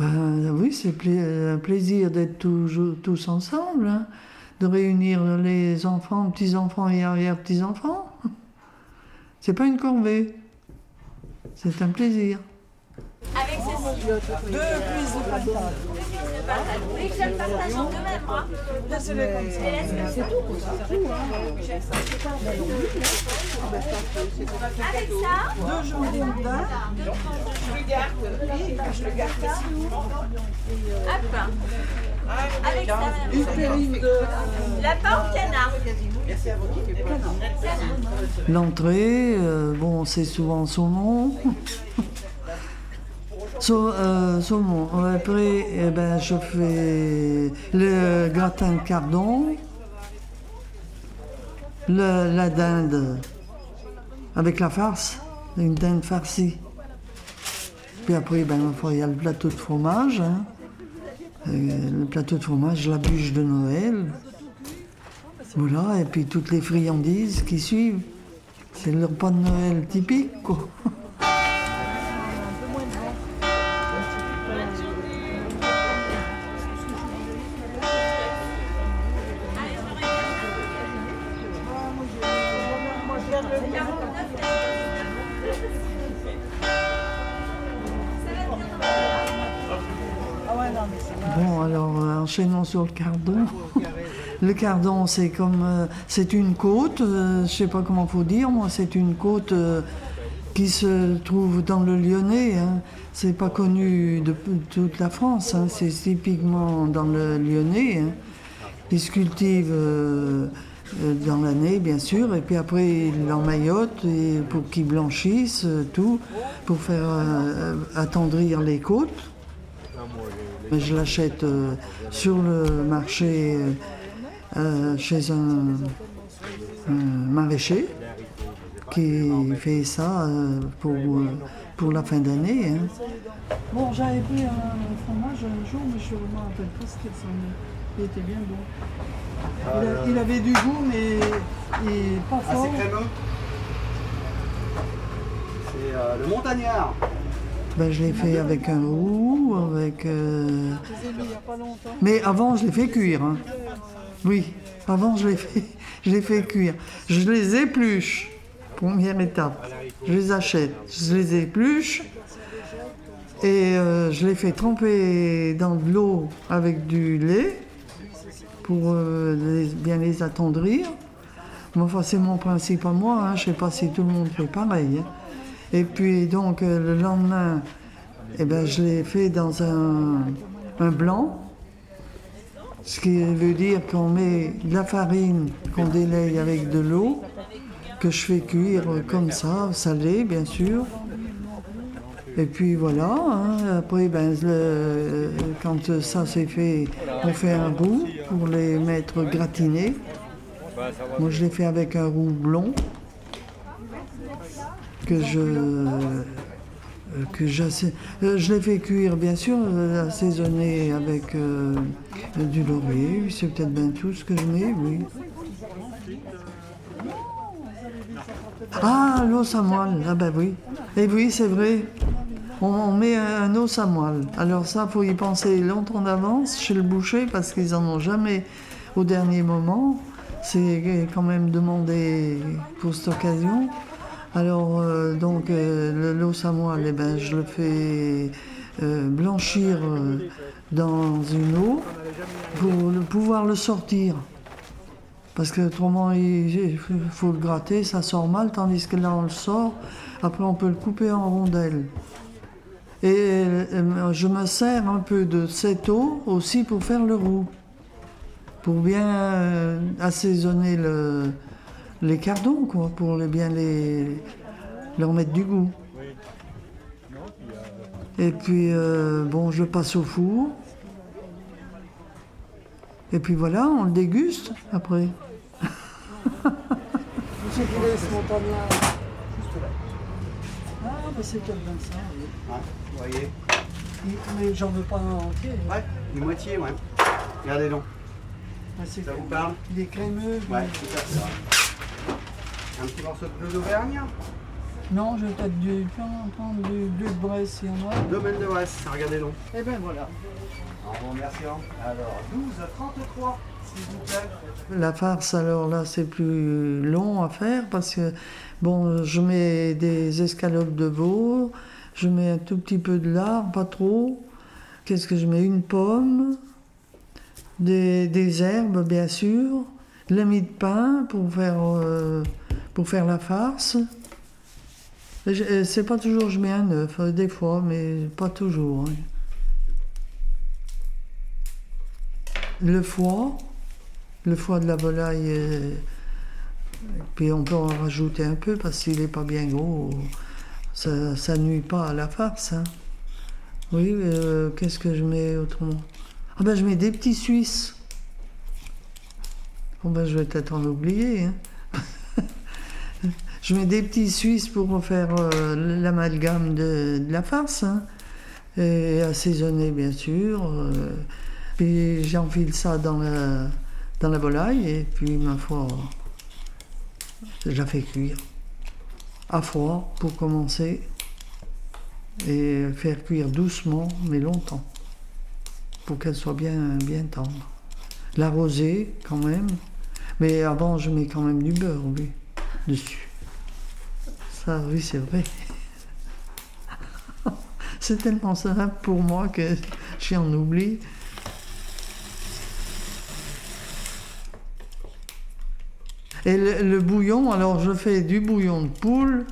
Ben oui, c'est pla- un plaisir d'être tous ensemble, hein, de réunir les enfants, petits-enfants et arrière-petits-enfants. C'est pas une corvée, c'est un plaisir. Avec Cécile. Deux de. Je le ça. C'est tout, Avec ça, Deux journées de pain. hop. Avec ça, madame. Une périne de. Lapin ou canard L'entrée, euh, bon, c'est souvent saumon. Sau- euh. Après, eh ben, je fais le gratin cardon, le- la dinde avec la farce, une dinde farcie. Puis après, ben, il y a le plateau de fromage. hein. Euh, le plateau de fromage, la bûche de Noël. Voilà, et puis toutes les friandises qui suivent. C'est le repas de Noël typique. sur le cardon. Le cardon, c'est comme. euh, c'est une côte, euh, je sais pas comment faut dire, moi, c'est une côte euh, qui se trouve dans le Lyonnais. Hein. C'est pas connu de toute la France, hein, c'est typiquement dans le Lyonnais. Hein. Ils se cultivent euh, dans l'année, bien sûr, et puis après, ils l'emmaillotent pour qu'ils blanchissent, tout, pour faire attendrir les côtes. Je l'achète euh, sur le marché euh, euh, chez un, un maraîcher qui fait ça euh, pour, euh, pour la fin d'année. hein. Bon, j'avais pris un fromage un jour, mais je ne me rappelle pas ce qu'il ressemblait. Il était bien bon. Il, a- il avait du goût, mais il pas Ah, fort. c'est crémeux. C'est euh, le montagnard. Ben, je l'ai fait avec un roux, avec... euh, les. Mais avant, je l'ai fait cuire. hein. Oui, avant, je l'ai fait, je l'ai fait cuire. Je les épluche, première étape. Je les achète, je les épluche et euh, je les fais tremper dans de l'eau avec du lait pour euh, les- bien les attendrir. Mais enfin, c'est mon principe à moi, hein. je ne sais pas si tout le monde fait pareil. hein. Et puis donc euh, le lendemain, eh ben, je l'ai fait dans un, un blanc, ce qui veut dire qu'on met de la farine qu'on délaye avec de l'eau, que je fais cuire comme ça, salé bien sûr. Et puis voilà, hein. après ben, quand ça c'est fait, on fait un roux pour les mettre gratinés. Moi je l'ai fait avec un roux blond que je euh, que euh, je l'ai fait cuire bien sûr, euh, assaisonné avec du laurier, c'est peut-être bien tout ce que je mets, oui. Ah, l'os à moelle, ah ben oui. Et oui, c'est vrai. On, met un, un os à moelle. Alors ça, faut y penser longtemps d'avance chez le boucher parce qu'ils en ont jamais au dernier moment. C'est quand même demandé pour cette occasion. Alors euh, donc euh, le l'os à moelle, eh ben, je le fais euh, blanchir euh, dans une eau pour le- pouvoir le sortir. Parce que autrement, il faut le gratter, ça sort mal, tandis que là, on le sort. Après, on peut le couper en rondelles. Et je me sers un peu de cette eau aussi pour faire le roux. Pour bien assaisonner le, les cardons, quoi, pour les- bien les, leur mettre du goût. Et puis, euh, bon, je passe au four. Et puis voilà, on le déguste après. Monsieur qui laisse montagnard. Ah, mais c'est peut-être bien ça, oui. Ouais, vous voyez Mais j'en veux pas un entier. Ouais, une moitié, ouais. Regardez donc. Ah, c'est Ça vous parle Il est crémeux. Ouais, à fait. Un petit morceau de bleu d'Auvergne Non, je vais peut-être du, prendre du bleu de Bresse s'il y en a. Domaine de Bresse, regardez long. Eh ben voilà. Alors, bon, merci. hein. Alors, 12 33, s'il vous plaît. La farce, alors là, c'est plus long à faire parce que, bon, je mets des escalopes de veau, je mets un tout petit peu de lard, pas trop. Qu'est-ce que je mets? Une pomme, des, des herbes, bien sûr, de la mie de pain pour faire, euh, pour faire la farce. Et C'est pas toujours, je mets un œuf, euh, des fois, mais pas toujours. hein. Le foie, le foie de la volaille, euh, puis on peut en rajouter un peu parce qu'il n'est pas bien gros. Ça, ça nuit pas à la farce. hein. Oui, euh, qu'est-ce que je mets autrement? Ah ben je mets des petits Suisses. Bon ben je vais peut-être en oublier. hein. Je mets des petits Suisses pour faire euh, l'amalgame de, la farce. hein. Et assaisonner bien sûr. euh, puis j'enfile ça dans la, dans la volaille et puis ma foi, je la fais cuire. À froid pour commencer et faire cuire doucement mais longtemps pour qu'elle soit bien, bien tendre. L'arroser quand même, mais avant je mets quand même du beurre oui, dessus. Ça oui c'est vrai. c'est tellement simple pour moi que j'en oublie. Et le, bouillon, alors je fais du bouillon de poule,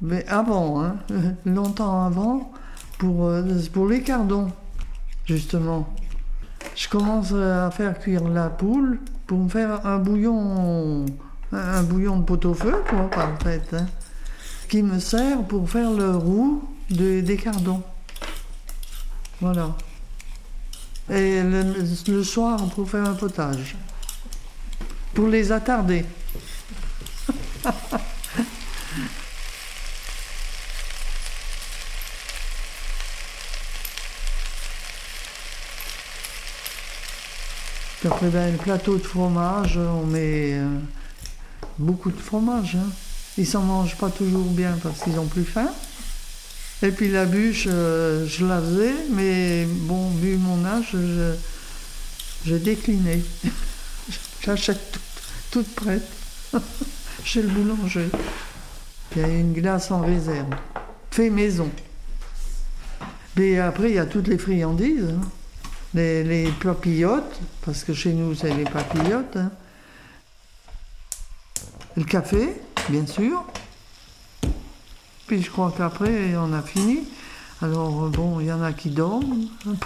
mais avant, hein, longtemps avant, pour, euh, pour les cardons, justement. Je commence à faire cuire la poule pour me faire un bouillon, un, bouillon de pot-au-feu, quoi, en fait, hein, qui me sert pour faire le roux de- des cardons. Voilà. Et le, soir, pour faire un potage pour les attarder. Après, ben, le plateau de fromage, on met euh, beaucoup de fromage. hein. Ils s'en mangent pas toujours bien parce qu'ils ont plus faim. Et puis la bûche, euh, je la faisais, mais bon, vu mon âge, je- j'ai décliné. J'achète toute, prête chez le boulanger. Il y a une glace en réserve, fait maison. Mais après, il y a toutes les friandises, hein. les, les papillotes, parce que chez nous, c'est les papillotes. hein. Le café, bien sûr. Puis je crois qu'après, on a fini. Alors, bon, il y en a qui dorment.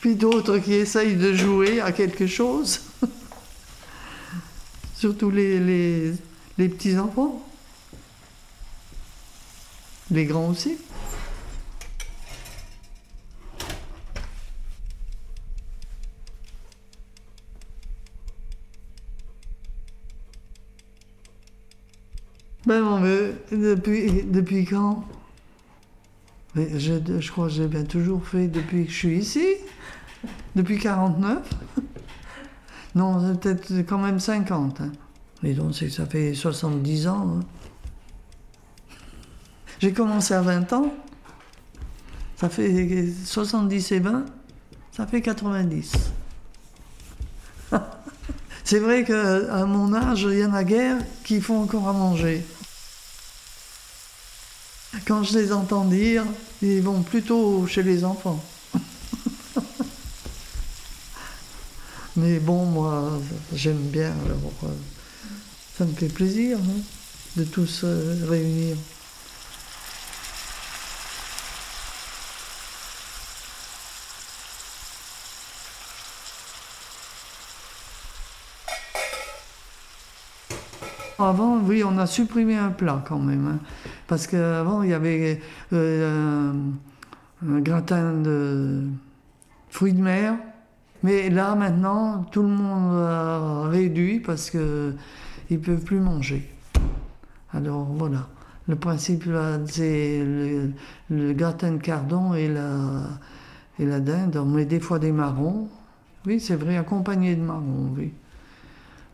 puis d'autres qui essayent de jouer à quelque chose. Surtout les, les, les petits-enfants. Les grands aussi. Ben mon Dieu, depuis, quand? Mais je, crois que j'ai bien toujours fait depuis que je suis ici. Depuis 49 Non, peut-être quand même 50. Hein. Et donc, c'est que ça fait 70 ans. hein. J'ai commencé à 20 ans. Ça fait 70 et 20. Ça fait 90. c'est vrai qu'à mon âge, il y en a guère qui font encore à manger. Quand je les entends dire, ils vont plutôt chez les enfants. Mais bon, moi, j'aime bien, alors euh, ça me fait plaisir hein, de tous se réunir. Avant, oui, on a supprimé un plat quand même. hein, parce qu'avant, il y avait euh, un, gratin de fruits de mer. Mais là, maintenant, tout le monde a réduit parce qu'ils ne peuvent plus manger. Alors voilà. Le principe, c'est le, gratin de cardon et la, et la dinde. On met des fois des marrons. Oui, c'est vrai, accompagné de marrons, oui.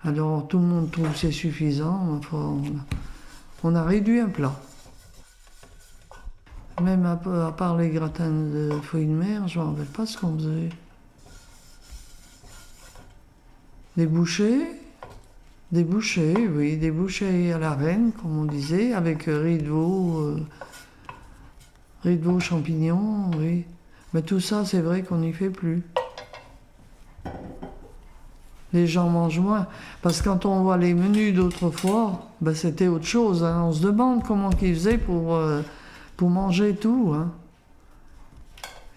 Alors tout le monde trouve c'est suffisant. Enfin, on, a, réduit un plat. Même à, part les gratins de fruits de mer, je ne me pas ce qu'on faisait. Des bouchées Des bouchées, oui, des bouchées à la reine, comme on disait, avec veau, euh, riz de veau champignons, oui. Mais tout ça, c'est vrai qu'on n'y fait plus. Les gens mangent moins. Parce que quand on voit les menus d'autrefois, ben c'était autre chose. hein. On se demande comment ils faisaient pour, euh, pour manger tout. hein.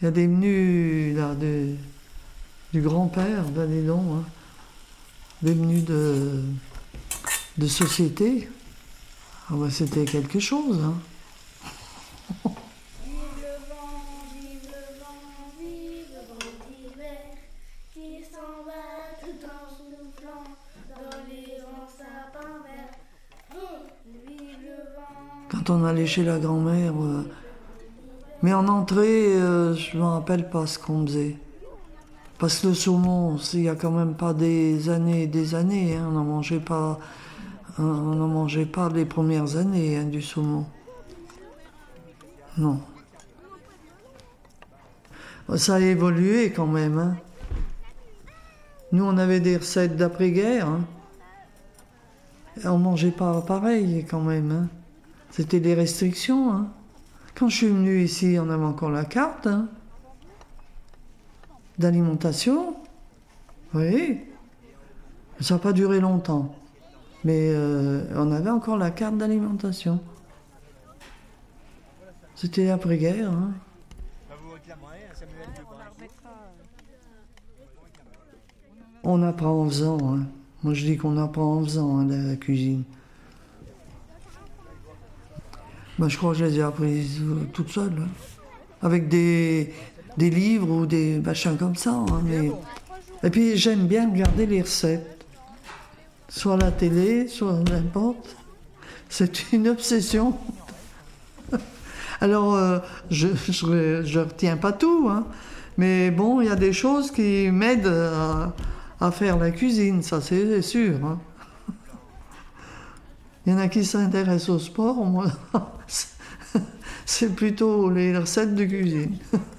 Il y a des menus là, du grand-père, ben dis hein. des menus de, société. Ah ben, c'était quelque chose. Vive le vent, vive le vent, vive le vent d'hiver qui s'en va tout en soufflant dans les grands sapins verts. Hum, Vive le on allait chez la grand-mère. euh, Mais en entrée, euh, je me rappelle pas ce qu'on faisait. Parce que le saumon, il y a quand même pas des années et des années. hein, On n'en mangeait pas. On n'en mangeait pas les premières années hein, du saumon. Non. Ça a évolué quand même. hein. Nous, on avait des recettes d'après-guerre. On mangeait pas pareil quand même. C'était des restrictions. hein. Quand je suis venu ici, on avait encore la carte hein, d'alimentation. Oui. Ça n'a pas duré longtemps. Mais euh, on avait encore la carte d'alimentation. C'était après-guerre. hein. On apprend en faisant. Moi, je dis qu'on apprend en faisant la cuisine. Ben, je crois que je les ai apprises euh, toutes seules. hein. Avec des, des livres ou des machins comme ça. hein, Et puis j'aime bien regarder les recettes. Soit la télé, soit n'importe. C'est une obsession. Alors, euh, je ne retiens pas tout. hein. Mais bon, il y a des choses qui m'aident à, à faire la cuisine, ça c'est sûr. hein. Il y en a qui s'intéressent au sport, moi, c'est plutôt les recettes de cuisine.